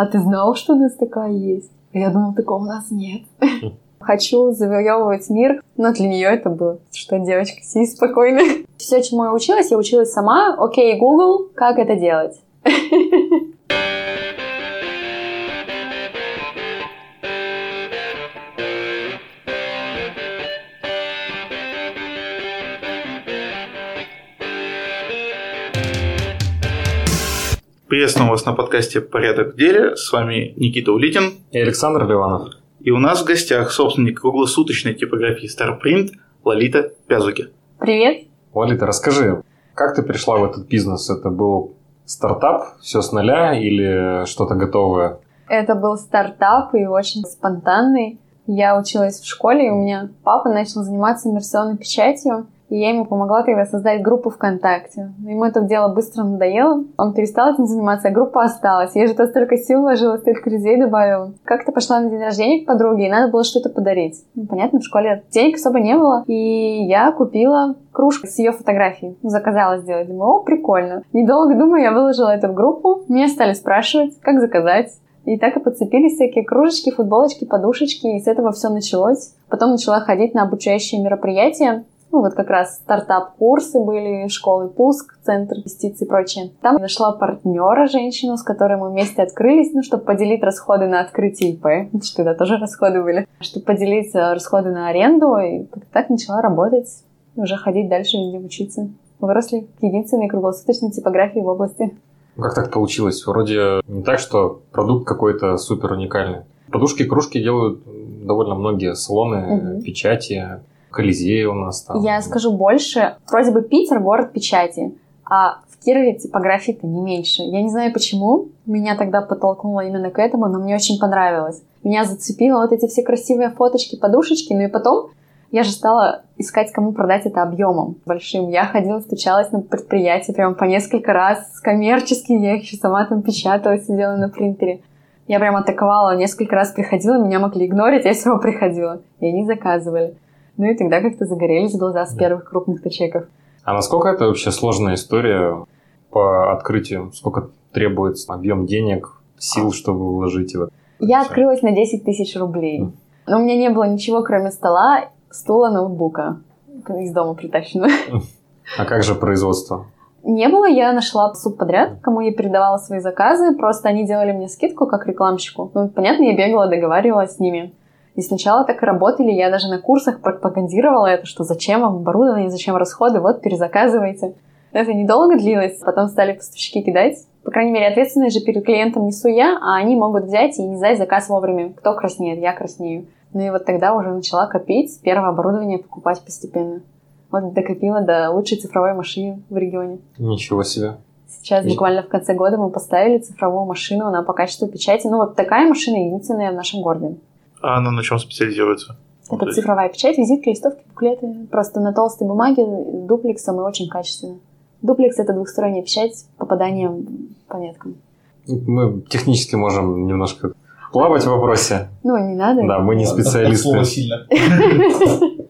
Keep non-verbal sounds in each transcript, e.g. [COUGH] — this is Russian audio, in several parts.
а ты знал, что у нас такая есть? Я думала, такого у нас нет. [LAUGHS] Хочу завоевывать мир, но для нее это было, что девочка, сиди спокойно. [LAUGHS] Все, чему я училась, я училась сама. Окей, Google, как это делать? [LAUGHS] Приветствуем вас на подкасте «Порядок в деле». С вами Никита Улитин и Александр Ливанов. И у нас в гостях собственник круглосуточной типографии Starprint Лолита Пязуки. Привет. Лолита, расскажи, как ты пришла в этот бизнес? Это был стартап, все с нуля или что-то готовое? Это был стартап и очень спонтанный. Я училась в школе, и у меня папа начал заниматься иммерсионной печатью. И я ему помогла тогда создать группу ВКонтакте. Ему это дело быстро надоело. Он перестал этим заниматься, а группа осталась. Я же то столько сил вложила, столько людей добавила. Как-то пошла на день рождения к подруге, и надо было что-то подарить. Ну, понятно, в школе денег особо не было. И я купила кружку с ее фотографией. Заказала сделать. Думаю, о, прикольно. Недолго думаю, я выложила это в группу. Меня стали спрашивать, как заказать. И так и подцепились всякие кружечки, футболочки, подушечки, и с этого все началось. Потом начала ходить на обучающие мероприятия. Ну, вот как раз стартап-курсы были, школы пуск, центр инвестиций и прочее. Там нашла партнера, женщину, с которой мы вместе открылись, ну, чтобы поделить расходы на открытие ИП, что тогда тоже расходы были, чтобы поделить э, расходы на аренду, и так начала работать, уже ходить дальше везде учиться. Выросли к единственной круглосуточной типографии в области. Как так получилось? Вроде не так, что продукт какой-то супер уникальный. Подушки, кружки делают довольно многие салоны, угу. печати. Колизей у нас там. Я скажу больше. Вроде бы Питер город печати, а в Кирове типографии-то не меньше. Я не знаю почему. Меня тогда подтолкнуло именно к этому, но мне очень понравилось. Меня зацепило вот эти все красивые фоточки, подушечки. Ну и потом я же стала искать, кому продать это объемом большим. Я ходила, стучалась на предприятие прям по несколько раз. Коммерчески я их еще сама там печатала, сидела на принтере. Я прям атаковала, несколько раз приходила, меня могли игнорить, я все приходила. И они заказывали. Ну и тогда как-то загорелись глаза с первых крупных чеков. А насколько это вообще сложная история по открытию? Сколько требуется объем денег, сил, чтобы вложить его? Я открылась на 10 тысяч рублей. Но у меня не было ничего, кроме стола, стула, ноутбука из дома притащено. А как же производство? Не было, я нашла субподряд, кому я передавала свои заказы, просто они делали мне скидку как рекламщику. Ну, понятно, я бегала, договаривалась с ними. И сначала так и работали, я даже на курсах пропагандировала это, что зачем вам оборудование, зачем расходы, вот перезаказывайте. Это недолго длилось, потом стали поставщики кидать. По крайней мере, ответственность же перед клиентом несу я, а они могут взять и не сдать заказ вовремя. Кто краснеет? Я краснею. Ну и вот тогда уже начала копить, первое оборудование покупать постепенно. Вот докопила до лучшей цифровой машины в регионе. Ничего себе. Сейчас буквально в конце года мы поставили цифровую машину, она по качеству печати. Ну вот такая машина единственная в нашем городе. А она на чем специализируется? Это вот цифровая печать, визитки, листовки, буклеты. Просто на толстой бумаге, дуплексом и очень качественно. Дуплекс — это двухсторонняя печать с попаданием по меткам. Мы технически можем немножко плавать в вопросе. Ну, не надо. Да, мы не специалисты. сильно. [LAUGHS]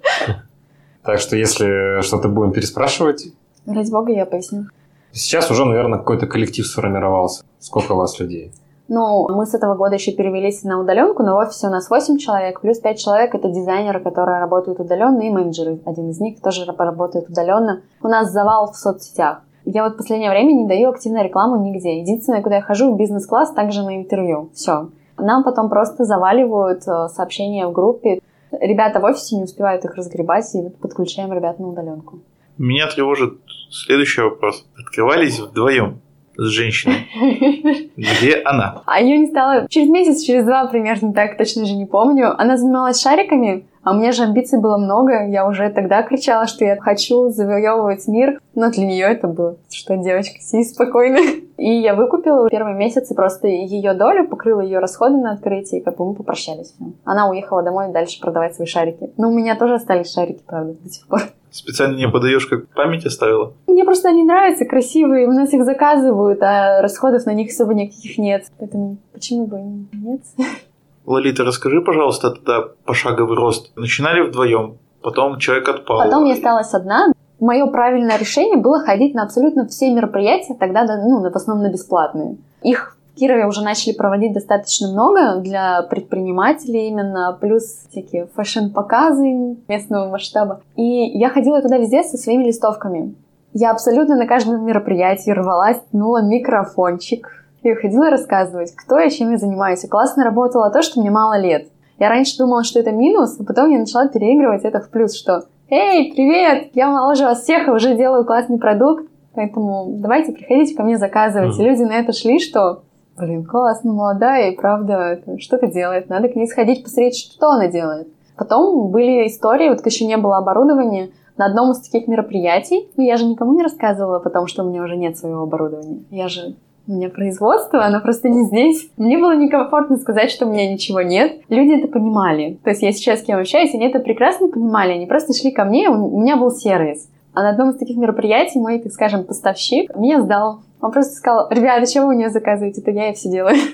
Так что, если что-то будем переспрашивать... Ради бога, я поясню. Сейчас уже, наверное, какой-то коллектив сформировался. Сколько у вас людей? Ну, мы с этого года еще перевелись на удаленку, но в офисе у нас 8 человек, плюс 5 человек — это дизайнеры, которые работают удаленно, и менеджеры. Один из них тоже работает удаленно. У нас завал в соцсетях. Я вот в последнее время не даю активную рекламу нигде. Единственное, куда я хожу, в бизнес-класс, также на интервью. Все. Нам потом просто заваливают э, сообщения в группе. Ребята в офисе не успевают их разгребать, и подключаем ребят на удаленку. Меня тревожит следующий вопрос. Открывались вдвоем? С женщиной. Где она? А ее не стало через месяц, через два примерно, так точно же не помню. Она занималась шариками, а у меня же амбиций было много. Я уже тогда кричала, что я хочу завоевывать мир. Но для нее это было, что девочка, сиди спокойно. [LAUGHS] И я выкупила первый месяц и просто ее долю, покрыла ее расходы на открытие, и как бы мы попрощались. Она уехала домой дальше продавать свои шарики. Но у меня тоже остались шарики, правда, до сих пор. Специально не подаешь, как память оставила? Мне просто они нравятся, красивые, у нас их заказывают, а расходов на них особо никаких нет. Поэтому почему бы нет? Лолита, расскажи, пожалуйста, тогда пошаговый рост. Начинали вдвоем, потом человек отпал. Потом я осталась одна. Мое правильное решение было ходить на абсолютно все мероприятия, тогда ну, в основном на бесплатные. Их В Кирове уже начали проводить достаточно много для предпринимателей именно, плюс всякие фэшн-показы местного масштаба. И я ходила туда везде со своими листовками. Я абсолютно на каждом мероприятии рвалась, тянула микрофончик, и ходила рассказывать, кто я, чем я занимаюсь. И классно работало то, что мне мало лет. Я раньше думала, что это минус, а потом я начала переигрывать это в плюс, что «Эй, привет! Я моложе вас всех и уже делаю классный продукт, поэтому давайте приходите ко мне заказывать». Mm-hmm. И люди на это шли, что «Блин, классно, молодая, и правда что-то делает, надо к ней сходить, посмотреть, что она делает». Потом были истории, вот еще не было оборудования, на одном из таких мероприятий, ну я же никому не рассказывала, потому что у меня уже нет своего оборудования. Я же у меня производство, оно просто не здесь. Мне было некомфортно сказать, что у меня ничего нет. Люди это понимали. То есть я сейчас с кем общаюсь, они это прекрасно понимали. Они просто шли ко мне, у меня был сервис. А на одном из таких мероприятий мой, так скажем, поставщик меня сдал. Он просто сказал, ребята, что вы у меня заказываете? Это я и все делаю. [LAUGHS]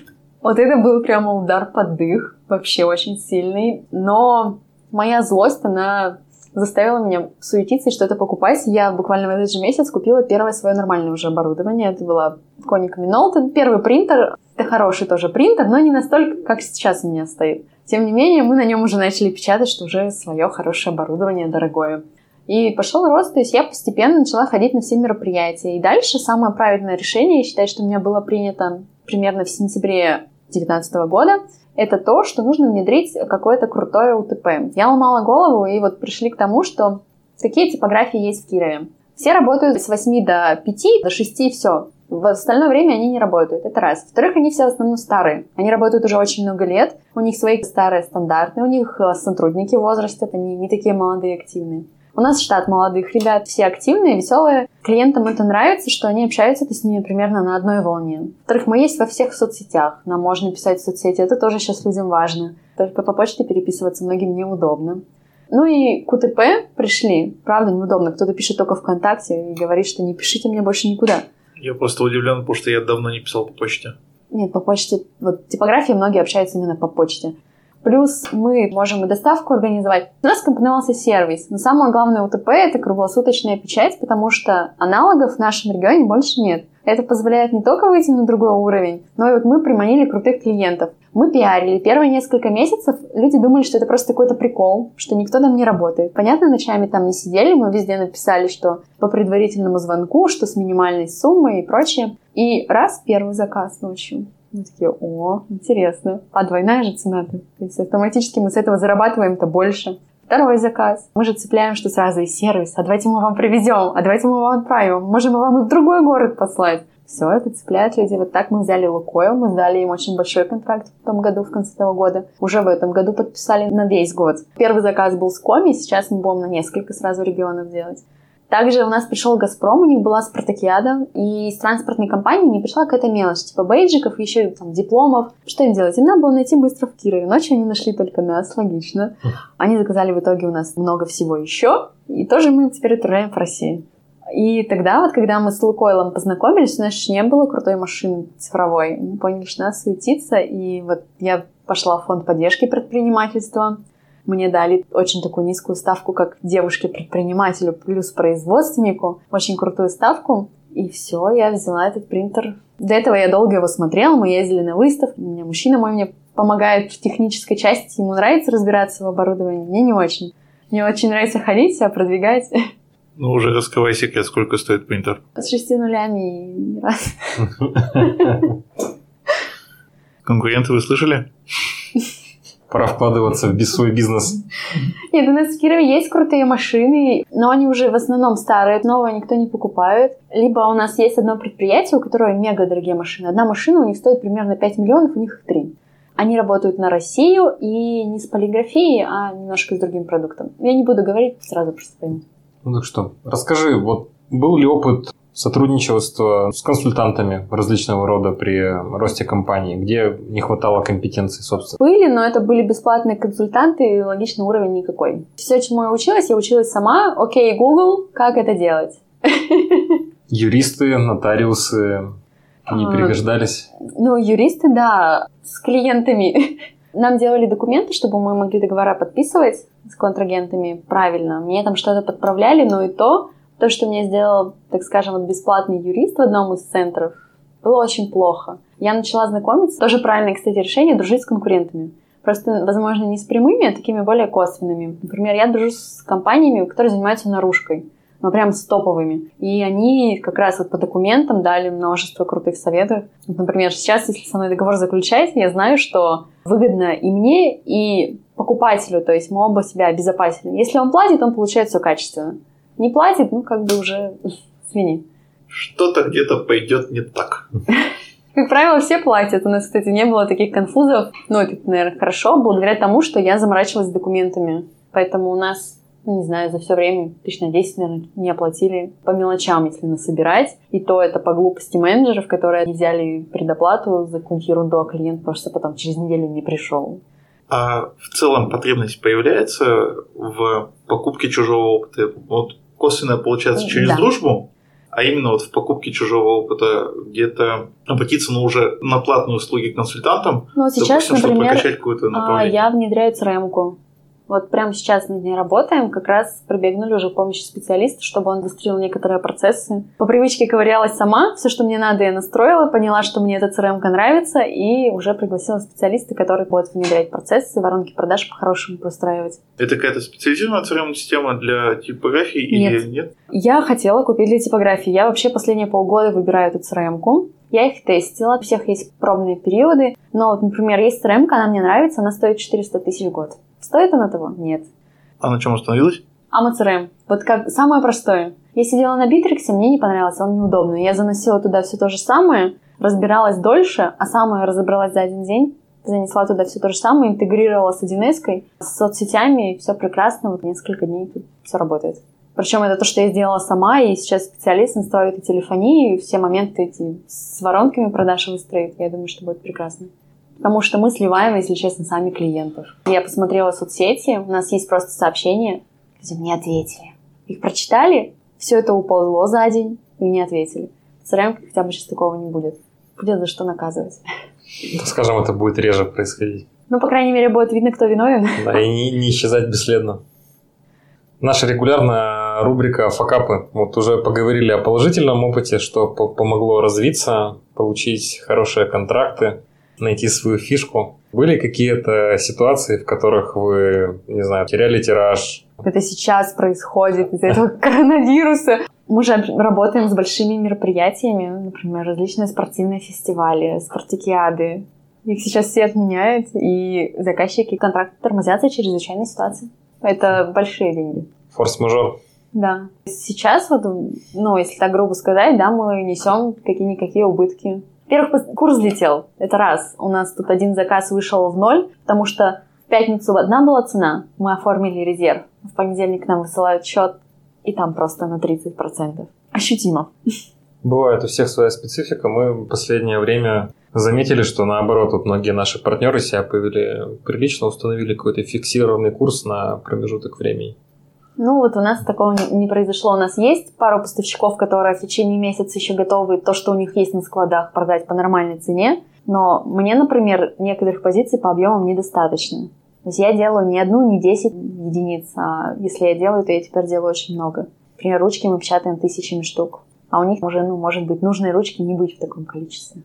Вот это был прямо удар под дых, вообще очень сильный. Но моя злость, она заставила меня суетиться и что-то покупать. Я буквально в этот же месяц купила первое свое нормальное уже оборудование. Это была Konica Minolta. Первый принтер. Это хороший тоже принтер, но не настолько, как сейчас у меня стоит. Тем не менее, мы на нем уже начали печатать, что уже свое хорошее оборудование, дорогое. И пошел рост, то есть я постепенно начала ходить на все мероприятия. И дальше самое правильное решение, я считаю, что у меня было принято примерно в сентябре 2019 года, это то, что нужно внедрить какое-то крутое УТП. Я ломала голову, и вот пришли к тому, что какие типографии есть в Кирове. Все работают с 8 до 5, до 6 и все. В остальное время они не работают. Это раз. Во-вторых, они все в основном старые. Они работают уже очень много лет. У них свои старые стандарты. У них э, сотрудники в. Они не такие молодые и активные. У нас штат молодых ребят, все активные, веселые. Клиентам это нравится, что они общаются с ними примерно на одной волне. Во-вторых, мы есть во всех соцсетях. Нам можно писать в соцсети, это тоже сейчас людям важно. Только по почте переписываться многим неудобно. Ну и к УТП пришли. Правда, неудобно. Кто-то пишет только ВКонтакте и говорит, что не пишите мне больше никуда. Я просто удивлен, потому что я давно не писал по почте. Нет, по почте. Вот типографии многие общаются именно по почте. Плюс мы можем и доставку организовать. У нас компоновался сервис. Но самое главное УТП — это круглосуточная печать, потому что аналогов в нашем регионе больше нет. Это позволяет не только выйти на другой уровень, но и вот мы приманили крутых клиентов. Мы пиарили. Первые несколько месяцев люди думали, что это просто какой-то прикол, что никто там не работает. Понятно, ночами там не сидели, мы везде написали, что по предварительному звонку, что с минимальной суммой и прочее. И раз первый заказ ночью. Мы такие, о, интересно. А двойная же цена-то. То есть автоматически мы с этого зарабатываем-то больше. Второй заказ. Мы же цепляем, что сразу и сервис. А давайте мы вам привезем, а давайте мы вам отправим. Можем мы вам и в другой город послать. Все это цепляет людей. Вот так мы взяли Лукойл, мы сдали им очень большой контракт в том году, в конце того года. Уже в этом году подписали на весь год. Первый заказ был с Коми, сейчас мы будем на несколько сразу регионов делать. Также у нас пришел «Газпром», у них была спартакиада, и из транспортной компании не пришла какая-то мелочь, типа бейджиков, еще там дипломов. Что им делать? Им надо было найти быстро в Кирове. Ночью они нашли только нас, логично. Они заказали в итоге у нас много всего еще, и тоже мы теперь отправляем в Россию. И тогда вот, когда мы с Лукойлом познакомились, у нас еще не было крутой машины цифровой. Мы поняли, что надо суетиться, и вот я пошла в фонд поддержки предпринимательства, мне дали очень такую низкую ставку, как девушке-предпринимателю плюс производственнику, очень крутую ставку. И все, я взяла этот принтер. До этого я долго его смотрела, мы ездили на выставку. У меня мужчина мой мне помогает в технической части, ему нравится разбираться в оборудовании, мне не очень. Мне очень нравится ходить, себя продвигать. [LAUGHS] Ну, уже раскрывай секрет, сколько стоит принтер. С шести нулями и раз. [LAUGHS] Конкуренты вы слышали? [LAUGHS] Пора вкладываться в свой бизнес. Нет, у нас в Кирове есть крутые машины, но они уже в основном старые, новые никто не покупает. Либо у нас есть одно предприятие, у которого мега дорогие машины. Одна машина у них стоит примерно 5 миллионов, у них их 3. Они работают на Россию и не с полиграфией, а немножко с другим продуктом. Я не буду говорить, сразу просто пойму. Ну так что, расскажи, вот был ли опыт сотрудничество с консультантами различного рода при росте компании, где не хватало компетенций, собственно? Были, но это были бесплатные консультанты, и логичный уровень никакой. Все, чему я училась, я училась сама. Окей, Google, как это делать? [LAUGHS] Юристы, нотариусы не а, пригождались? Ну, юристы, да, с клиентами. [LAUGHS] Нам делали документы, чтобы мы могли договора подписывать с контрагентами правильно. Мне там что-то подправляли, но и то то, что мне сделал, так скажем, вот бесплатный юрист в одном из центров Было очень плохо. Я начала знакомиться, тоже правильное, кстати, решение, дружить с конкурентами. Просто, возможно, не с прямыми, а такими более косвенными. Например, я дружу с компаниями, которые занимаются наружкой ну, прям с топовыми. И они как раз вот по документам дали множество крутых советов. Например, сейчас, если со мной договор заключается, я знаю, что выгодно и мне, и покупателю, то есть мы оба себя обезопасили. Если он платит, он получает все качественно. Не платит, ну, как бы уже [LAUGHS] свини. Что-то где-то пойдет не так. Как правило, все платят. У нас, кстати, не было таких конфузов. Ну, это, наверное, хорошо, благодаря тому, что я заморачивалась с документами. Поэтому у нас ну, не знаю, за все время тысяч на 10, наверное, не оплатили по мелочам, если насобирать. И то это по глупости менеджеров, которые взяли предоплату за какую-нибудь ерунду, а клиент просто потом через неделю не пришел. А в целом потребность появляется в покупке чужого опыта? Вот косвенно получается через да. дружбу, а именно вот в покупке чужого опыта где-то обратиться ну, уже на платные услуги консультантам, ну, сейчас, допустим, например, чтобы прокачать какую-то направление. А, я внедряю CRM-ку. Вот прямо сейчас над ней работаем, как раз прибегнули уже помощи специалиста, чтобы он выстроил некоторые процессы. По привычке ковырялась сама, все, что мне надо, я настроила, поняла, что мне эта crm нравится, и уже пригласила специалиста, который будет внедрять процессы, воронки продаж по-хорошему простраивать. Это какая-то специализированная CRM-система для типографии нет. или нет? Я хотела купить для типографии. Я вообще последние полгода выбираю эту crm я их тестила, у всех есть пробные периоды. Но вот, например, есть crm она мне нравится, она стоит 400 тысяч в год. Стоит она того? Нет. А на чем остановилась? Амацрм. Вот как самое простое. Я сидела на Битриксе, мне не понравился, он неудобный. Я заносила туда все то же самое, разбиралась дольше, а самое разобралась за один день. Занесла туда все то же самое, интегрировала с 1 с соцсетями, и все прекрасно. Вот несколько дней тут все работает. Причем это то, что я сделала сама, и сейчас специалист настроит и телефонию, и все моменты эти с воронками продаж выстроит. Я думаю, что будет прекрасно. Потому что мы сливаем, если честно, сами клиентов. Я посмотрела соцсети, у нас есть просто сообщения, люди мне ответили. Их прочитали, все это уползло за день, и не ответили. CRM хотя бы сейчас такого не будет. Будет за что наказывать. Ну, скажем, это будет реже происходить. Ну, по крайней мере, будет видно, кто виновен. Да, и не, не исчезать бесследно. Наша регулярная рубрика «Факапы». Вот уже поговорили о положительном опыте, что помогло развиться, получить хорошие контракты найти свою фишку. Были какие-то ситуации, в которых вы, не знаю, теряли тираж? Это сейчас происходит из-за этого [LAUGHS] коронавируса. Мы же работаем с большими мероприятиями, например, различные спортивные фестивали, спартакиады. Их сейчас все отменяют, и заказчики контракты тормозят за чрезвычайной ситуации. Это большие деньги. Форс-мажор. Да. Сейчас вот, ну, если так грубо сказать, да, мы несем какие-никакие убытки. Во-первых, курс взлетел. Это раз. У нас тут один заказ вышел в ноль, потому что в пятницу одна была цена, мы оформили резерв. В понедельник нам высылают счет, и там просто на 30%. Ощутимо. Бывает у всех своя специфика. Мы в последнее время заметили, что наоборот, вот многие наши партнеры себя повели прилично, установили какой-то фиксированный курс на промежуток времени. Ну, вот у нас такого не произошло. У нас есть пару поставщиков, которые в течение месяца еще готовы то, что у них есть на складах, продать по нормальной цене. Но мне, например, некоторых позиций по объемам недостаточно. То есть я делаю не одну, не десять единиц, а если я делаю, то я теперь делаю очень много. Например, ручки мы печатаем тысячами штук, а у них уже, ну, может быть, нужные ручки не быть в таком количестве.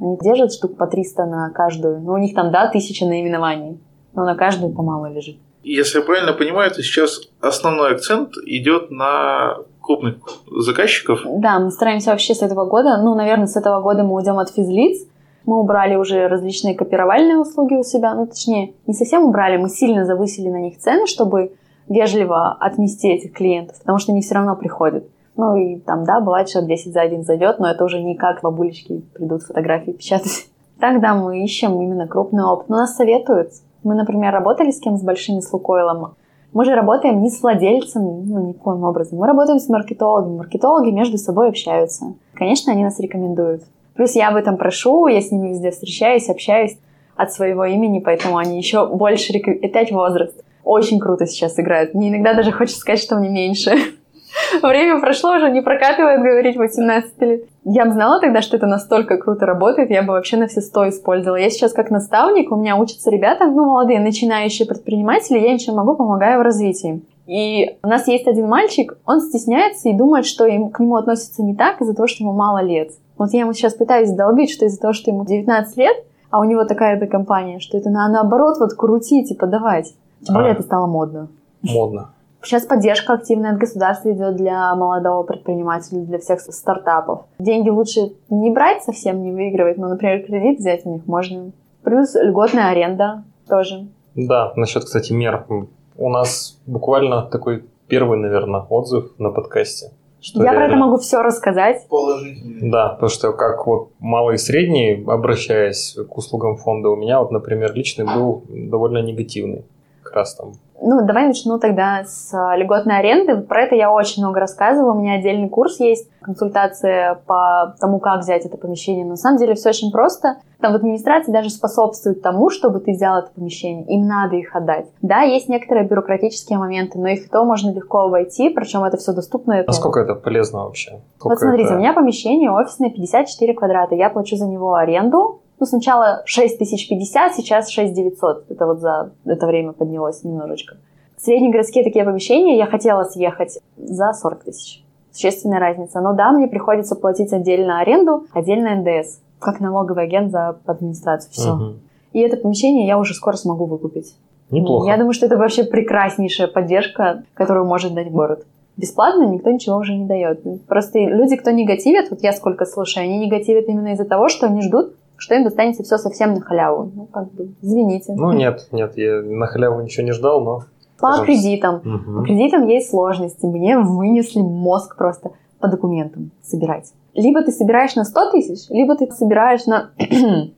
Они держат штук по 300 на каждую. Ну, у них там, да, тысяча наименований, но на каждую по мало лежит. Если я правильно понимаю, то сейчас основной акцент идет на крупных заказчиков. Да, мы стараемся вообще с этого года, ну, наверное, с этого года мы уйдем от физлиц, мы убрали уже различные копировальные услуги у себя, ну, точнее, не совсем убрали, мы сильно завысили на них цены, чтобы вежливо отмести этих клиентов, потому что они все равно приходят. Ну и там, да, бывает, что 10 за один зайдет, но это уже не как бабулечки придут фотографии печатать. [LAUGHS] Так, да, мы ищем именно крупный опыт. Но нас советуют. Мы, например, работали с кем с большими, с Лукойлом. Мы же работаем не с владельцами, ну, никаким образом. Мы работаем с маркетологами. Маркетологи между собой общаются. Конечно, они нас рекомендуют. Плюс я об этом прошу, я с ними везде встречаюсь, общаюсь от своего имени, поэтому они еще больше рекомендуют. Опять возраст. Очень круто сейчас играют. Мне иногда даже хочется сказать, что мне меньше. [LAUGHS] [LAUGHS] Время прошло, уже не прокатывает говорить 18 лет. Я бы знала тогда, что это настолько круто работает, я бы вообще на все сто использовала. Я сейчас как наставник, у меня учатся ребята, ну, молодые, начинающие предприниматели, я им чем могу, помогаю в развитии. И у нас есть один мальчик, он стесняется и думает, что ему, к нему относятся не так из-за того, что ему мало лет. Вот я ему сейчас пытаюсь долбить, что из-за того, что ему 19 лет, а у него такая-то компания, что это на, наоборот вот крутить и подавать. Тем более а, это стало модно. Модно. Сейчас поддержка активная от государства идет для молодого предпринимателя, для всех стартапов. Деньги лучше не брать совсем, не выигрывать, но, например, кредит взять у них можно. Плюс льготная аренда тоже. Да, насчет, кстати, мер. У нас буквально такой первый, наверное, отзыв на подкасте. Что я реально... про это могу все рассказать. Положительно. Да, потому что как вот малый и средний, обращаясь к услугам фонда, у меня вот, например, личный был довольно негативный. Как раз там ну, давай начну тогда с а, льготной аренды. Про это я очень много рассказываю. У меня отдельный курс есть, консультация по тому, как взять это помещение. Но на самом деле все очень просто. Там в администрации даже способствует тому, чтобы ты взял это помещение. Им надо их отдать. Да, есть некоторые бюрократические моменты, но их то можно легко обойти, причем это все доступно. Насколько это полезно вообще? Сколько вот смотрите, это... у меня помещение офисное 54 квадрата. Я плачу за него аренду ну, сначала 6050, сейчас 6900. Это вот за это время поднялось немножечко. Среднегородские такие помещения я хотела съехать за 40 тысяч. Существенная разница. Но да, мне приходится платить отдельно аренду, отдельно НДС, как налоговый агент за администрацию. Все. Угу. И это помещение я уже скоро смогу выкупить. Неплохо. Я думаю, что это вообще прекраснейшая поддержка, которую может дать город. Бесплатно никто ничего уже не дает. Просто люди, кто негативит, вот я сколько слушаю, они негативят именно из-за того, что они ждут, что им достанется все совсем на халяву. Ну, как бы, извините. Ну, нет, нет, я на халяву ничего не ждал, но... По Пожалуйста. кредитам. Угу. По кредитам есть сложности. Мне вынесли мозг просто по документам собирать. Либо ты собираешь на 100 тысяч, либо ты собираешь на... [COUGHS]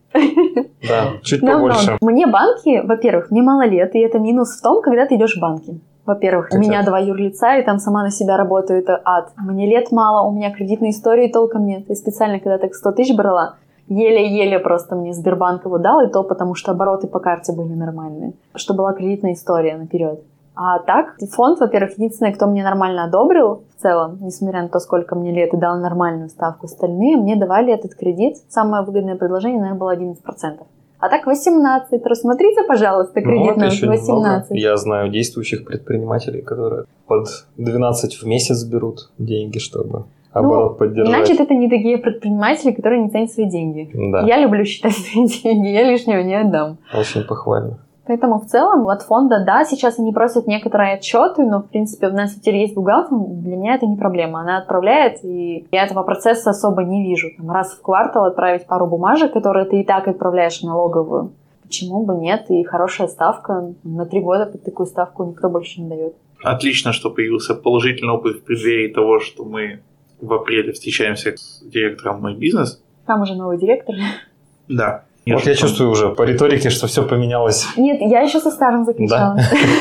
Да, чуть побольше. Мне банки, во-первых, мне мало лет, и это минус в том, когда ты идешь в банки. Во-первых, у меня два юрлица, и там сама на себя работаю, это ад. Мне лет мало, у меня кредитной истории толком нет. Я специально, когда так 100 тысяч брала, еле-еле просто мне Сбербанк его дал, и то потому что обороты по карте были нормальные, что была кредитная история наперед. А так, фонд, во-первых, единственный, кто мне нормально одобрил в целом, несмотря на то, сколько мне лет, и дал нормальную ставку. Остальные мне давали этот кредит. Самое выгодное предложение, наверное, было 11%. А так 18. Рассмотрите, пожалуйста, кредит ну, на 18. Немного. Я знаю действующих предпринимателей, которые под 12 в месяц берут деньги, чтобы оборот ну, поддержать. Значит, это не такие предприниматели, которые не ценят свои деньги. Да. Я люблю считать свои [LAUGHS] деньги, я лишнего не отдам. Очень похвально. Поэтому в целом от фонда, да, сейчас они просят некоторые отчеты, но, в принципе, у нас теперь есть бухгалтер, для меня это не проблема. Она отправляет, и я этого процесса особо не вижу. Там, раз в квартал отправить пару бумажек, которые ты и так отправляешь в налоговую. Почему бы нет? И хорошая ставка. На три года под такую ставку никто больше не дает. Отлично, что появился положительный опыт в преддверии того, что мы в апреле встречаемся с директором «Мой бизнес». Там уже новый директор. Да. Вот я чувствую уже по риторике, что все поменялось. Нет, я еще со старым заключала.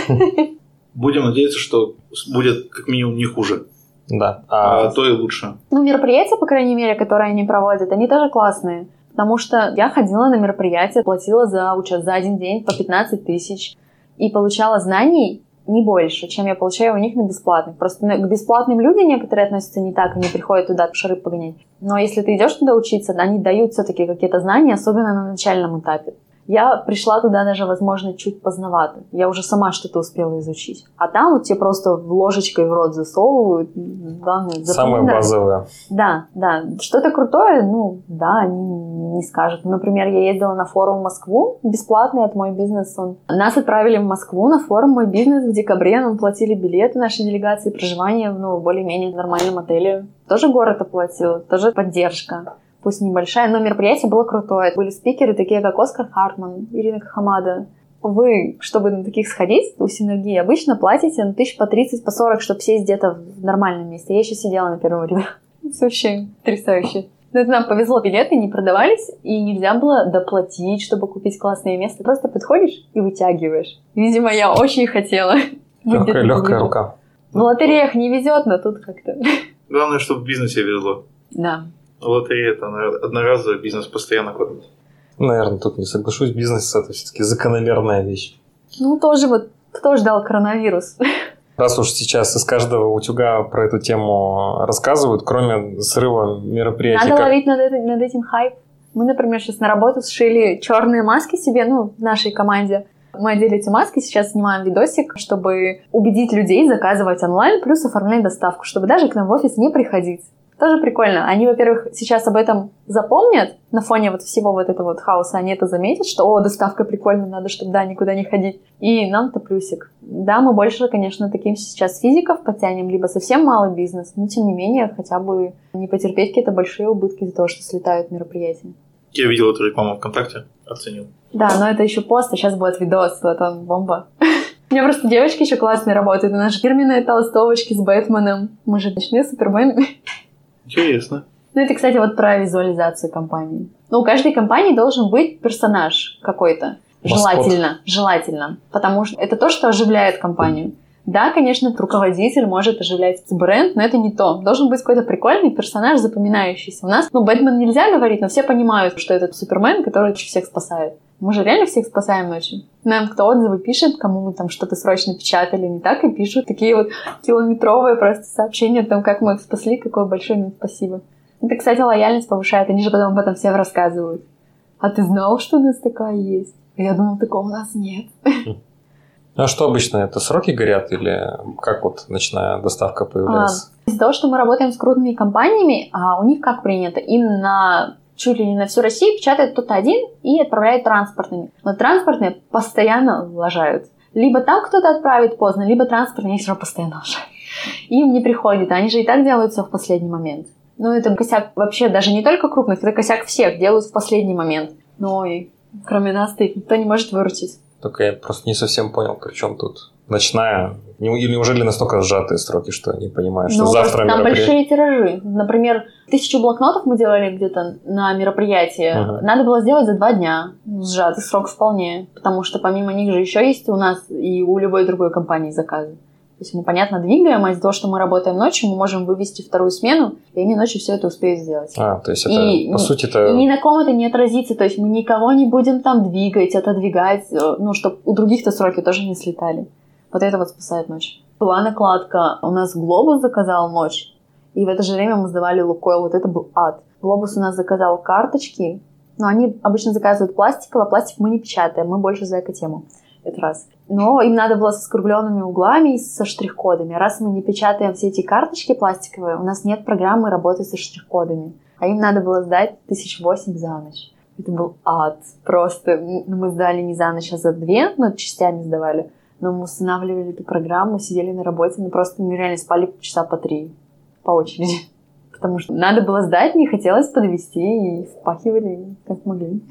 Да? [LAUGHS] Будем надеяться, что будет как минимум не хуже. Да. А... а то и лучше. Ну, мероприятия, по крайней мере, которые они проводят, они тоже классные. Потому что я ходила на мероприятия, платила за учет за один день по 15 тысяч и получала знаний не больше, чем я получаю у них на бесплатных. Просто к бесплатным люди некоторые относятся не так, они приходят туда шары погонять. Но если ты идешь туда учиться, они дают все-таки какие-то знания, особенно на начальном этапе. Я пришла туда даже, возможно, чуть поздновато. Я уже сама что-то успела изучить. А там вот тебе просто ложечкой в рот засовывают данные. Самое базовое. Да, да. Что-то крутое, ну, да, они не скажут. Например, я ездила на форум в Москву, бесплатный от «Мой бизнес». Он. Нас отправили в Москву на форум «Мой бизнес» в декабре. Нам платили билеты нашей делегации, проживание в ну, более-менее нормальном отеле. Тоже город оплатил, тоже поддержка пусть небольшая, но мероприятие было крутое. Были спикеры такие, как Оскар Хартман, Ирина Хамада. Вы, чтобы на таких сходить, у Синергии обычно платите ну, тысяч по 30, по 40, чтобы сесть где-то в нормальном месте. Я еще сидела на первом ряду. Это [LAUGHS] вообще потрясающе. Но это нам повезло, билеты не продавались, и нельзя было доплатить, чтобы купить классное место. Просто подходишь и вытягиваешь. Видимо, я очень хотела. Легкая, легкая рука. В лотереях не везет, но тут как-то... Главное, чтобы в бизнесе везло. Да. Лотерея – это одноразовый бизнес постоянно кормит. Наверное, тут не соглашусь. Бизнес – это все-таки закономерная вещь. Ну, тоже вот кто ждал коронавирус? Раз уж сейчас из каждого утюга про эту тему рассказывают, кроме срыва мероприятий... Надо как... ловить над, это, над этим хайп. Мы, например, сейчас на работу сшили черные маски себе, ну, в нашей команде. Мы одели эти маски, сейчас снимаем видосик, чтобы убедить людей заказывать онлайн, плюс оформлять доставку, чтобы даже к нам в офис не приходить. Тоже прикольно. Они, во-первых, сейчас об этом запомнят на фоне вот всего вот этого вот хаоса. Они это заметят, что, о, доставка прикольно, надо, чтобы, да, никуда не ходить. И нам-то плюсик. Да, мы больше, конечно, таким сейчас физиков потянем, либо совсем малый бизнес, но, тем не менее, хотя бы не потерпеть какие-то большие убытки из-за того, что слетают мероприятия. Я видел эту рекламу ВКонтакте, оценил. Да, но это еще пост, а сейчас будет видос, вот он, бомба. [LAUGHS] У меня просто девочки еще классные работают. У нас фирменные толстовочки с Бэтменом. Мы же ночные супермены. Интересно. Ну, это, кстати, вот про визуализацию компании. Ну, у каждой компании должен быть персонаж какой-то. Желательно, желательно. Потому что это то, что оживляет компанию. Да, конечно, руководитель может оживлять бренд, но это не то. Должен быть какой-то прикольный персонаж, запоминающийся. У нас, ну, Бэтмен нельзя говорить, но все понимают, что это Супермен, который всех спасает. Мы же реально всех спасаем ночью. Нам кто отзывы пишет, кому мы там что-то срочно печатали, не так, и пишут такие вот километровые просто сообщения о том, как мы их спасли, какое большое им спасибо. Это, кстати, лояльность повышает, они же потом об этом всем рассказывают. А ты знал, что у нас такая есть? Я думал, такого у нас нет. [LAUGHS] Ну а что обычно? Это сроки горят или как вот ночная доставка появляется? А, из-за того, что мы работаем с крупными компаниями, а у них как принято? Им на чуть ли не на всю Россию печатает кто-то один и отправляет транспортными. Но транспортные постоянно лажают. Либо там кто-то отправит поздно, либо транспортные все равно постоянно лажают. Им не приходит, они же и так делают все в последний момент. Ну, это косяк вообще даже не только крупных, это косяк всех, делают в последний момент. Ну и кроме нас никто не может выручить. Только я просто не совсем понял, при чем тут ночная. Или неужели настолько сжатые сроки, что не понимаю, что ну, завтра Там большие тиражи. Например, тысячу блокнотов мы делали где-то на мероприятии. Ага. Надо было сделать за два дня. Сжатый срок вполне. Потому что помимо них же еще есть у нас и у любой другой компании заказы. То есть мы, понятно, двигаем, а из-за того, что мы работаем ночью, мы можем вывести вторую смену, и они ночью все это успеют сделать. А, то есть это, и, по сути, это... И ни на ком это не отразится, то есть мы никого не будем там двигать, отодвигать, э, ну, чтобы у других-то сроки тоже не слетали. Вот это вот спасает ночь. Была накладка, у нас Глобус заказал ночь, и в это же время мы сдавали Лукойл, вот это был ад. Глобус у нас заказал карточки, но они обычно заказывают пластиковый, а пластик мы не печатаем, мы больше за эко-тему. Это раз. Но им надо было со скругленными углами и со штрих-кодами. Раз мы не печатаем все эти карточки пластиковые, у нас нет программы работы со штрих-кодами. А им надо было сдать тысяч восемь за ночь. Это был ад. Просто мы сдали не за ночь, а за две, но частями сдавали. Но мы устанавливали эту программу, сидели на работе, мы просто нереально спали часа по три по очереди. [LAUGHS] Потому что надо было сдать, не хотелось подвести и впахивали как могли.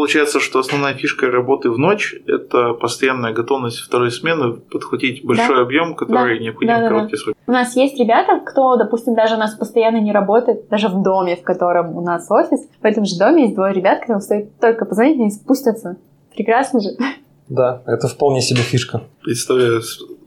Получается, что основная фишка работы в ночь – это постоянная готовность второй смены подхватить большой да. объем, который да. необходим да, в короткие да. сроки. У нас есть ребята, кто, допустим, даже у нас постоянно не работает, даже в доме, в котором у нас офис. В этом же доме есть двое ребят, которым стоит только позвонить, они спустятся. Прекрасно же. Да, это вполне себе фишка. Представляю,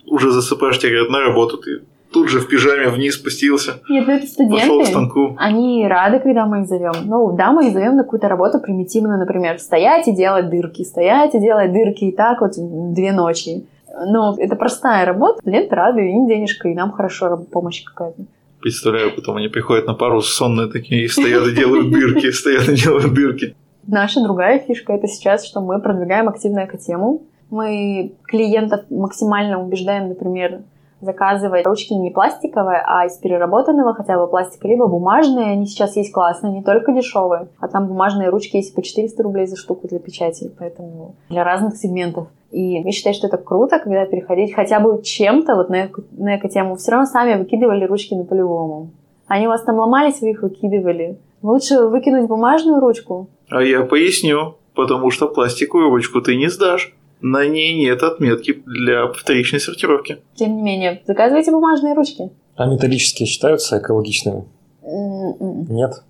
уже засыпаешь, тебе говорят, на работу, ты тут же в пижаме вниз спустился. Нет, ну это студенты. Пошел к станку. Они рады, когда мы их зовем. Ну, да, мы их зовем на какую-то работу примитивную, например, стоять и делать дырки, стоять и делать дырки, и так вот две ночи. Но это простая работа, студенты рады, им денежка, и нам хорошо, помощь какая-то. Представляю, потом они приходят на пару сонные такие, и стоят и делают дырки, стоят и делают дырки. Наша другая фишка это сейчас, что мы продвигаем активно эко-тему. Мы клиентов максимально убеждаем, например, заказывать ручки не пластиковые, а из переработанного хотя бы пластика, либо бумажные. Они сейчас есть классные, не только дешевые, а там бумажные ручки есть по 400 рублей за штуку для печати, поэтому для разных сегментов. И я считаю, что это круто, когда переходить хотя бы чем-то вот на, эко, на эко-тему. Все равно сами выкидывали ручки на полевому. Они у вас там ломались, вы их выкидывали. Лучше выкинуть бумажную ручку. А я поясню, потому что пластиковую ручку ты не сдашь на ней нет отметки для вторичной сортировки. Тем не менее, заказывайте бумажные ручки. А металлические считаются экологичными? Mm-mm. Нет?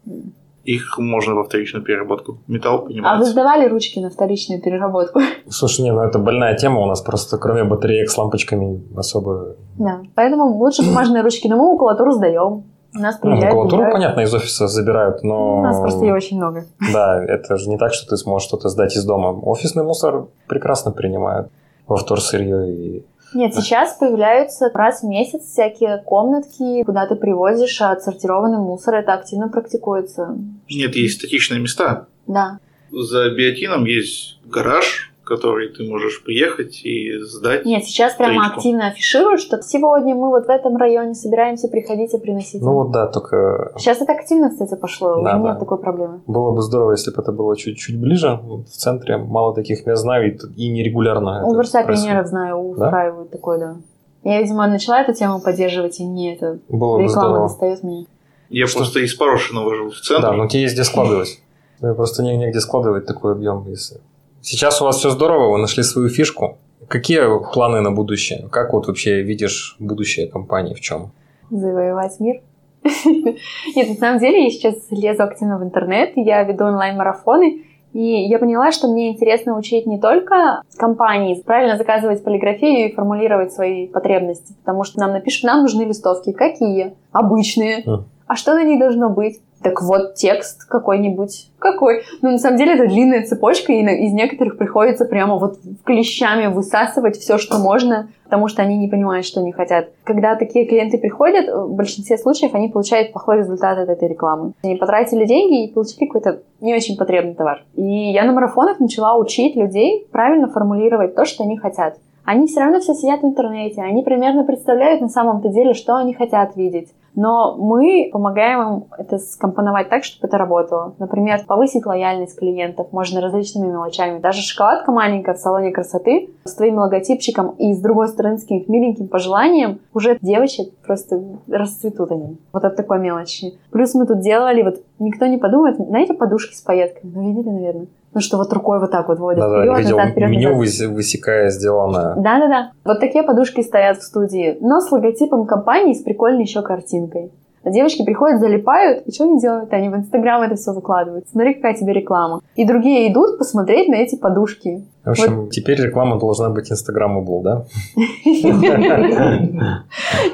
Их можно во вторичную переработку. Металл понимаете. А вы сдавали ручки на вторичную переработку? [LAUGHS] Слушай, не, ну это больная тема. У нас просто кроме батареек с лампочками особо... Да, поэтому лучше бумажные ручки. Но мы макулатуру сдаем. У нас ну, приезжают, Макулатуру, забирают. понятно, из офиса забирают, но... У нас просто ее очень много. [LAUGHS] Да, это же не так, что ты сможешь что-то сдать из дома. Офисный мусор прекрасно принимают во вторсырье и нет, [LAUGHS] сейчас появляются раз в месяц всякие комнатки, куда ты привозишь отсортированный мусор. Это активно практикуется. Нет, есть статичные места. Да. За биотином есть гараж, который ты можешь приехать и сдать. Нет, сейчас прямо страничку. активно афишируют, что сегодня мы вот в этом районе собираемся, приходите, приносите. Ну вот да, только Сейчас это активно, кстати, пошло, Да, уже да. нет такой проблемы. было бы здорово, если бы это было чуть-чуть ближе. Вот В центре мало таких мест знаю, и, и нерегулярно. У это Верса происходит. пионеров знаю, Да? устраивают такое, да. Я, видимо, начала эту тему поддерживать, и мне это Было бы реклама здорово. достает меня. Я Что? просто из Порошина жил в центре. Да, но тебе есть где складывать. Ну, Просто не- негде складывать такой объем. Если... Сейчас у вас все здорово, вы нашли свою фишку. Какие планы на будущее? Как вот вообще видишь будущее компании в чем? Завоевать мир. [LAUGHS] Нет, на самом деле я сейчас лезу активно в интернет, я веду онлайн-марафоны, и я поняла, что мне интересно учить не только компании, правильно заказывать полиграфию и формулировать свои потребности, потому что нам напишут, нам нужны листовки. Какие? Обычные. Мгм. А что на них должно быть? Так вот, текст какой-нибудь. Какой? Ну, на самом деле, это длинная цепочка, и из некоторых приходится прямо вот клещами высасывать все, что можно, потому что они не понимают, что они хотят. Когда такие клиенты приходят, в большинстве случаев они получают плохой результат от этой рекламы. Они потратили деньги и получили какой-то не очень потребный товар. И я на марафонах начала учить людей правильно формулировать то, что они хотят. Они все равно все сидят в интернете, они примерно представляют на самом-то деле, что они хотят видеть. Но мы помогаем им это скомпоновать так, чтобы это работало. Например, повысить лояльность клиентов можно различными мелочами. Даже шоколадка маленькая в салоне красоты с твоим логотипчиком и с другой стороны с каким-то миленьким пожеланием уже девочек просто расцветут они. Вот от такой мелочи. Плюс мы тут делали, вот никто не подумает, знаете, подушки с пайетками? Ну, видели, наверное? Ну, что вот рукой вот так вот водят я вперед, видел назад, вперед, меню назад. выс- высекая сделано. Да-да-да. Вот такие подушки стоят в студии, но с логотипом компании, с прикольной еще картинкой. А девочки приходят, залипают, и что они делают? Они в Инстаграм это все выкладывают. Смотри, какая тебе реклама. И другие идут посмотреть на эти подушки. В общем, теперь реклама должна быть инстаграмабл, да? [LAUGHS]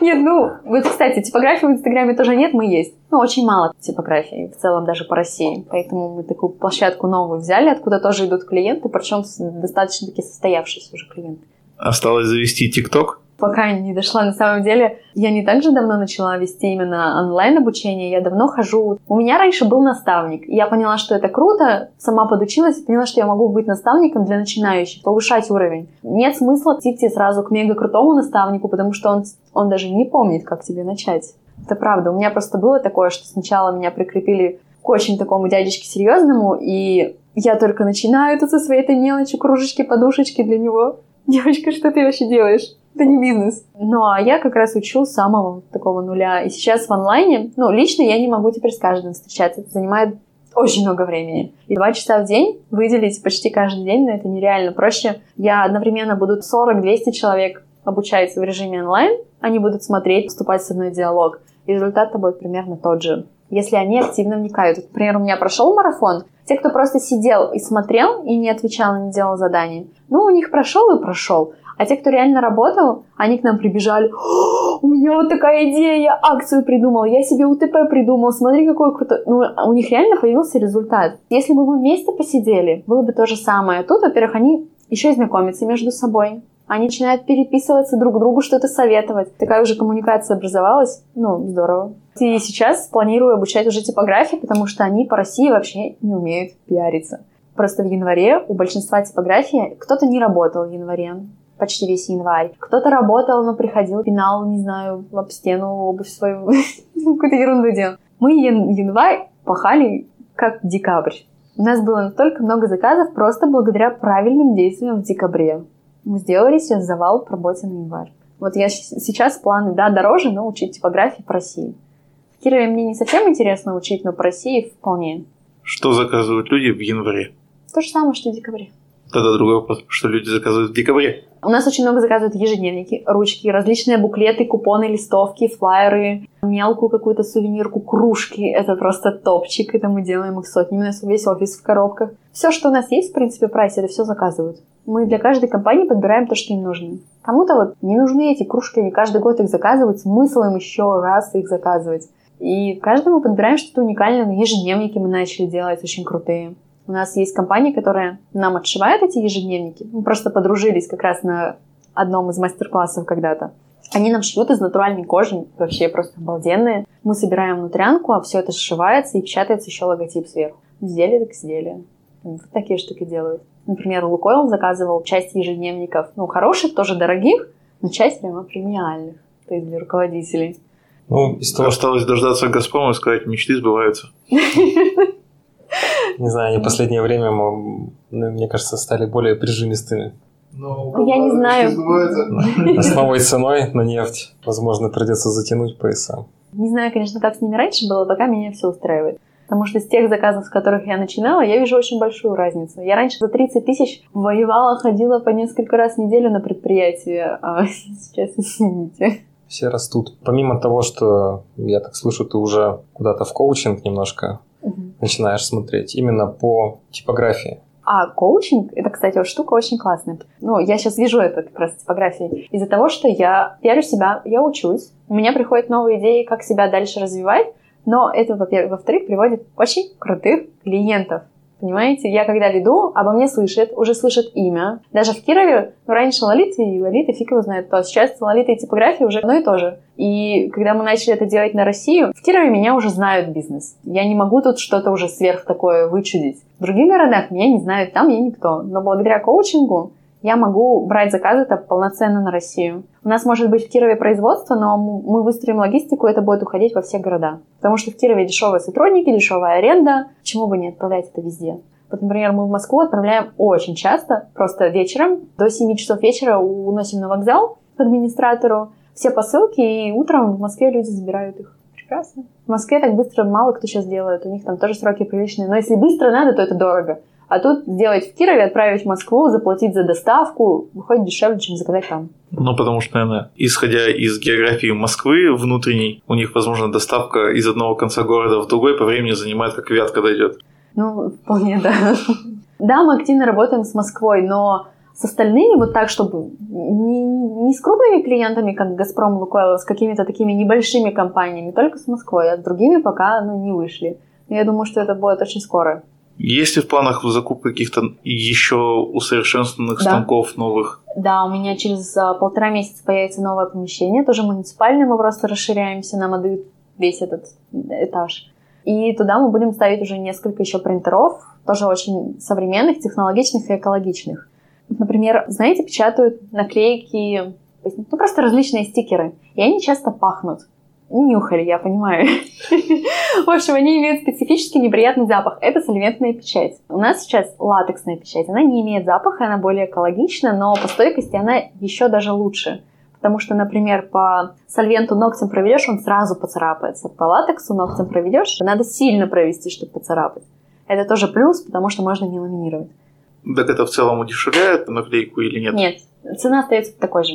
Нет, ну, вот, кстати, типографии в Инстаграме тоже нет, мы есть. Ну, очень мало типографий, в целом даже по России. Поэтому мы такую площадку новую взяли, откуда тоже идут клиенты, причем с- достаточно таки состоявшиеся уже клиенты. Осталось завести ТикТок. Пока не дошла. На самом деле, я не так же давно начала вести именно онлайн-обучение. Я давно хожу. У меня раньше был наставник. И я поняла, что это круто. Сама подучилась и поняла, что я могу быть наставником для начинающих, повышать уровень. Нет смысла идти сразу к мега крутому наставнику, потому что он, он даже не помнит, как тебе начать. Это правда. У меня просто было такое, что сначала меня прикрепили к очень такому дядечке серьезному, и я только начинаю тут со своей этой мелочи, кружечки, подушечки для него. [LAUGHS] Девочка, что ты вообще делаешь? Это не бизнес. Ну, а я как раз учу с самого такого нуля. И сейчас в онлайне, ну, лично я не могу теперь с каждым встречаться. Это занимает очень много времени. И два часа в день выделить почти каждый день, но это нереально. Проще я одновременно буду 40-200 человек обучать в режиме онлайн, они будут смотреть, вступать со мной в диалог. Результат будет примерно тот же. Если они активно вникают. Например, у меня прошел марафон, те, кто просто сидел и смотрел, и не отвечал, и не делал задания, ну, у них прошел и прошел. А те, кто реально работал, они к нам прибежали. «О, у меня вот такая идея, я акцию придумал, я себе УТП придумал, смотри, какой крутой. Ну, у них реально появился результат. Если бы мы вместе посидели, было бы то же самое. Тут, во-первых, они еще и знакомятся между собой. Они начинают переписываться друг другу, что-то советовать. Такая уже коммуникация образовалась. Ну, здорово. И сейчас планирую обучать уже типографии, потому что они по России вообще не умеют пиариться. Просто в январе у большинства типографий кто-то не работал в январе, почти весь январь. Кто-то работал, но приходил, пинал, не знаю, об стену обувь свою, [LAUGHS] какую-то ерунду делал. Мы ян- январь пахали как декабрь. У нас было настолько много заказов просто благодаря правильным действиям в декабре. Мы сделали себе завал по работе на январь. Вот я сейчас планы, да, дороже, но учить типографии по России. В Кирове мне не совсем интересно учить, но по России вполне. Что заказывают люди в январе? То же самое, что в декабре. Тогда другой вопрос. Что люди заказывают в декабре? У нас очень много заказывают ежедневники, ручки, различные буклеты, купоны, листовки, флайеры, мелкую какую-то сувенирку, кружки. Это просто топчик, это мы делаем их сотнями, у нас весь офис в коробках. Все, что у нас есть, в принципе, в прайсе, это все заказывают. Мы для каждой компании подбираем то, что им нужно. Кому-то вот не нужны эти кружки, они каждый год их заказывают, смысл им еще раз их заказывать. И каждому подбираем что-то уникальное. Ежедневники мы начали делать очень крутые. У нас есть компания, которая нам отшивает эти ежедневники. Мы просто подружились как раз на одном из мастер-классов когда-то. Они нам шьют из натуральной кожи, вообще просто обалденные. Мы собираем внутрянку, а все это сшивается и печатается еще логотип сверху. Изделие так изделие. Вот такие штуки делают. Например, Лукойл заказывал часть ежедневников, ну, хороших, тоже дорогих, но часть прямо премиальных, то есть для руководителей. Ну, из того, Осталось дождаться Газпрома и сказать, мечты сбываются. [LAUGHS] Не знаю, они в последнее время, ну, мне кажется, стали более прижимистыми. Но ну, я не знаю. [LAUGHS] С новой ценой на нефть, возможно, придется затянуть пояса. Не знаю, конечно, как с ними раньше было, пока меня все устраивает. Потому что с тех заказов, с которых я начинала, я вижу очень большую разницу. Я раньше за 30 тысяч воевала, ходила по несколько раз в неделю на предприятие, а [LAUGHS] сейчас, извините. Все растут. Помимо того, что, я так слышу, ты уже куда-то в коучинг немножко угу. начинаешь смотреть, именно по типографии. А коучинг, это, кстати, вот штука очень классная. Ну, я сейчас вижу это как раз в типографии. Из-за того, что я верю себя, я учусь, у меня приходят новые идеи, как себя дальше развивать, но это, во-вторых, приводит очень крутых клиентов. Понимаете, я когда веду, обо мне слышат, уже слышат имя. Даже в Кирове, ну, раньше Лолита и Лолита фиг его знает, то сейчас Лолита и типография уже одно и то же. И когда мы начали это делать на Россию, в Кирове меня уже знают бизнес. Я не могу тут что-то уже сверх такое вычудить. В других городах меня не знают, там я никто. Но благодаря коучингу я могу брать заказы это полноценно на Россию. У нас может быть в Кирове производство, но мы выстроим логистику, и это будет уходить во все города. Потому что в Кирове дешевые сотрудники, дешевая аренда. Почему бы не отправлять это везде? Вот, например, мы в Москву отправляем очень часто, просто вечером, до 7 часов вечера уносим на вокзал к администратору все посылки, и утром в Москве люди забирают их. Прекрасно. В Москве так быстро мало кто сейчас делает, у них там тоже сроки приличные. Но если быстро надо, то это дорого. А тут сделать в Кирове, отправить в Москву, заплатить за доставку, выходит дешевле, чем заказать там. Ну, потому что, наверное, исходя из географии Москвы внутренней, у них, возможно, доставка из одного конца города в другой по времени занимает, как вятка дойдет. Ну, вполне, да. Да, мы активно работаем с Москвой, но с остальными вот так, чтобы не, не с крупными клиентами, как Газпром, Лукойл, а с какими-то такими небольшими компаниями, только с Москвой, а с другими пока ну, не вышли. Я думаю, что это будет очень скоро. Есть ли в планах закупка каких-то еще усовершенствованных да. станков новых? Да, у меня через а, полтора месяца появится новое помещение, тоже муниципальное, мы просто расширяемся, нам отдают весь этот этаж. И туда мы будем ставить уже несколько еще принтеров, тоже очень современных, технологичных и экологичных. Например, знаете, печатают наклейки, ну просто различные стикеры, и они часто пахнут нюхали, я понимаю. [LAUGHS] В общем, они имеют специфический неприятный запах. Это сольвентная печать. У нас сейчас латексная печать. Она не имеет запаха, она более экологична, но по стойкости она еще даже лучше. Потому что, например, по сольвенту ногтем проведешь, он сразу поцарапается. По латексу ногтем проведешь, надо сильно провести, чтобы поцарапать. Это тоже плюс, потому что можно не ламинировать. Так это в целом удешевляет наклейку или нет? Нет, цена остается такой же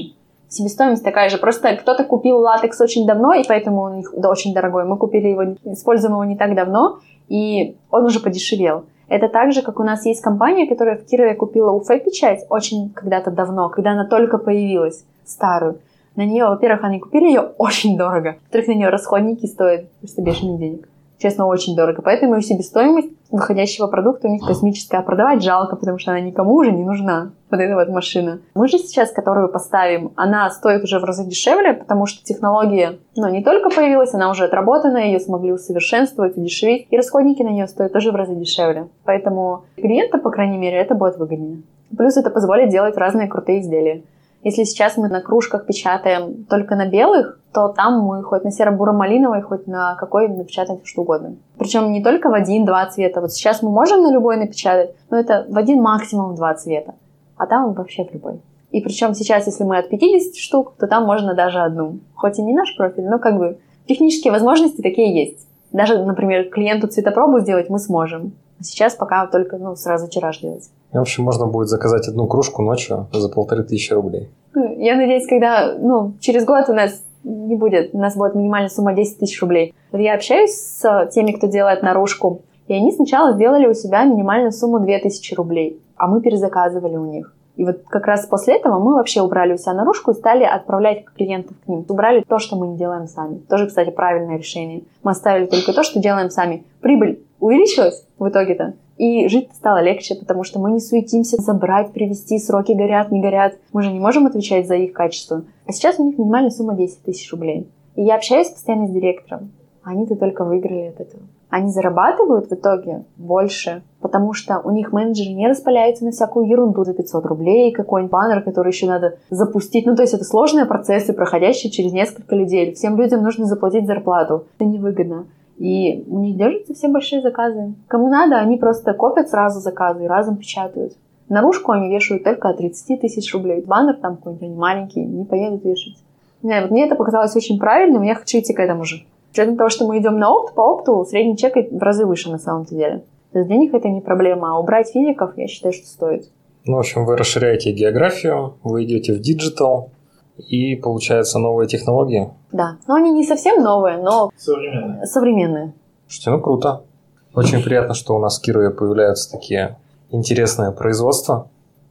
себестоимость такая же. Просто кто-то купил латекс очень давно, и поэтому он очень дорогой. Мы купили его, используем его не так давно, и он уже подешевел. Это так же, как у нас есть компания, которая в Кирове купила УФ-печать очень когда-то давно, когда она только появилась, старую. На нее, во-первых, они купили ее очень дорого. Во-вторых, на нее расходники стоят просто бешеных денег честно, очень дорого. Поэтому и себестоимость выходящего продукта у них космическая. А продавать жалко, потому что она никому уже не нужна, вот эта вот машина. Мы же сейчас, которую поставим, она стоит уже в разы дешевле, потому что технология, ну, не только появилась, она уже отработана, ее смогли усовершенствовать, удешевить, и расходники на нее стоят тоже в разы дешевле. Поэтому клиента, по крайней мере, это будет выгоднее. Плюс это позволит делать разные крутые изделия. Если сейчас мы на кружках печатаем только на белых, то там мы хоть на серо-буро-малиновой, хоть на какой напечатаем что угодно. Причем не только в один-два цвета. Вот сейчас мы можем на любой напечатать, но это в один максимум два цвета. А там вообще в любой. И причем сейчас, если мы от 50 штук, то там можно даже одну. Хоть и не наш профиль, но как бы технические возможности такие есть. Даже, например, клиенту цветопробу сделать мы сможем. Сейчас пока только ну, сразу тираж делать. В общем, можно будет заказать одну кружку ночью за полторы тысячи рублей. Ну, я надеюсь, когда, ну, через год у нас не будет, у нас будет минимальная сумма 10 тысяч рублей. Я общаюсь с теми, кто делает наружку, и они сначала сделали у себя минимальную сумму 2000 рублей, а мы перезаказывали у них. И вот как раз после этого мы вообще убрали у себя наружку и стали отправлять клиентов к ним. Убрали то, что мы не делаем сами. Тоже, кстати, правильное решение. Мы оставили только то, что делаем сами. Прибыль увеличилась в итоге-то. И жить стало легче, потому что мы не суетимся забрать, привезти, сроки горят, не горят. Мы же не можем отвечать за их качество. А сейчас у них минимальная сумма 10 тысяч рублей. И я общаюсь постоянно с директором. Они-то только выиграли от этого. они зарабатывают в итоге больше, потому что у них менеджеры не распыляются на всякую ерунду за 500 рублей, какой-нибудь баннер, который еще надо запустить. Ну, то есть это сложные процессы, проходящие через несколько людей. Всем людям нужно заплатить зарплату. Это невыгодно. И у них держатся все большие заказы. Кому надо, они просто копят сразу заказы и разом печатают. Наружку они вешают только от 30 тысяч рублей. Баннер там какой-нибудь, маленький, не поедут вешать. Не знаю, вот мне это показалось очень правильным, я хочу идти к этому же. С того, что мы идем на опт, по опту средний чек в разы выше на самом деле. То есть для них это не проблема, а убрать физиков, я считаю, что стоит. Ну, в общем, вы расширяете географию, вы идете в digital, и получается новые технологии. Да, но они не совсем новые, но Современные. современные. Слушайте, ну круто. Очень приятно, что у нас в Кирове появляются такие интересные производства.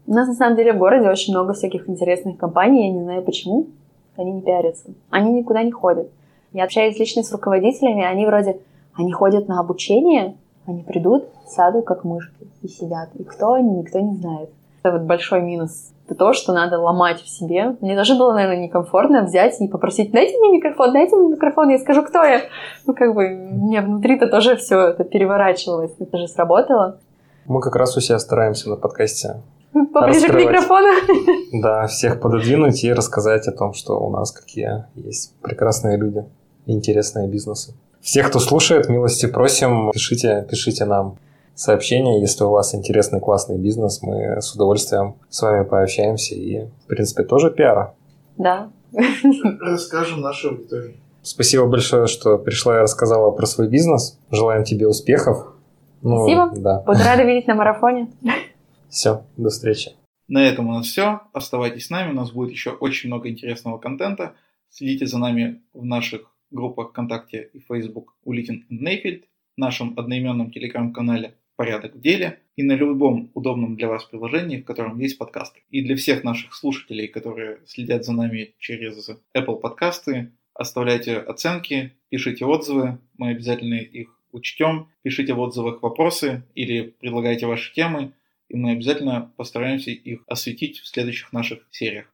У нас на самом деле в городе очень много всяких интересных компаний, я не знаю почему. Они не пиарятся. Они никуда не ходят. Я общаюсь лично с руководителями, они вроде, они ходят на обучение, они придут, сядут как мышки и сидят. И кто они, никто не знает. Это вот большой минус. Это то, что надо ломать в себе. Мне даже было, наверное, некомфортно взять и попросить, дайте мне микрофон, дайте мне микрофон, я скажу, кто я. Ну, как бы, мне внутри-то тоже все это переворачивалось. Это же сработало. Мы как раз у себя стараемся на подкасте Поближе к микрофону. да, всех пододвинуть и рассказать о том, что у нас какие есть прекрасные люди интересные бизнесы. Всех, кто слушает, милости просим, пишите, пишите нам сообщения, если у вас интересный классный бизнес, мы с удовольствием с вами пообщаемся и, в принципе, тоже пиара. Да. Расскажем нашей аудитории. Спасибо большое, что пришла и рассказала про свой бизнес. Желаем тебе успехов. Ну, Спасибо. Да. Буду рада видеть на марафоне. Все, до встречи. На этом у нас все. Оставайтесь с нами, у нас будет еще очень много интересного контента. Следите за нами в наших группах ВКонтакте и Facebook Улитин и Нейфельд, в нашем одноименном телеграм-канале «Порядок в деле» и на любом удобном для вас приложении, в котором есть подкасты. И для всех наших слушателей, которые следят за нами через Apple подкасты, оставляйте оценки, пишите отзывы, мы обязательно их учтем. Пишите в отзывах вопросы или предлагайте ваши темы, и мы обязательно постараемся их осветить в следующих наших сериях.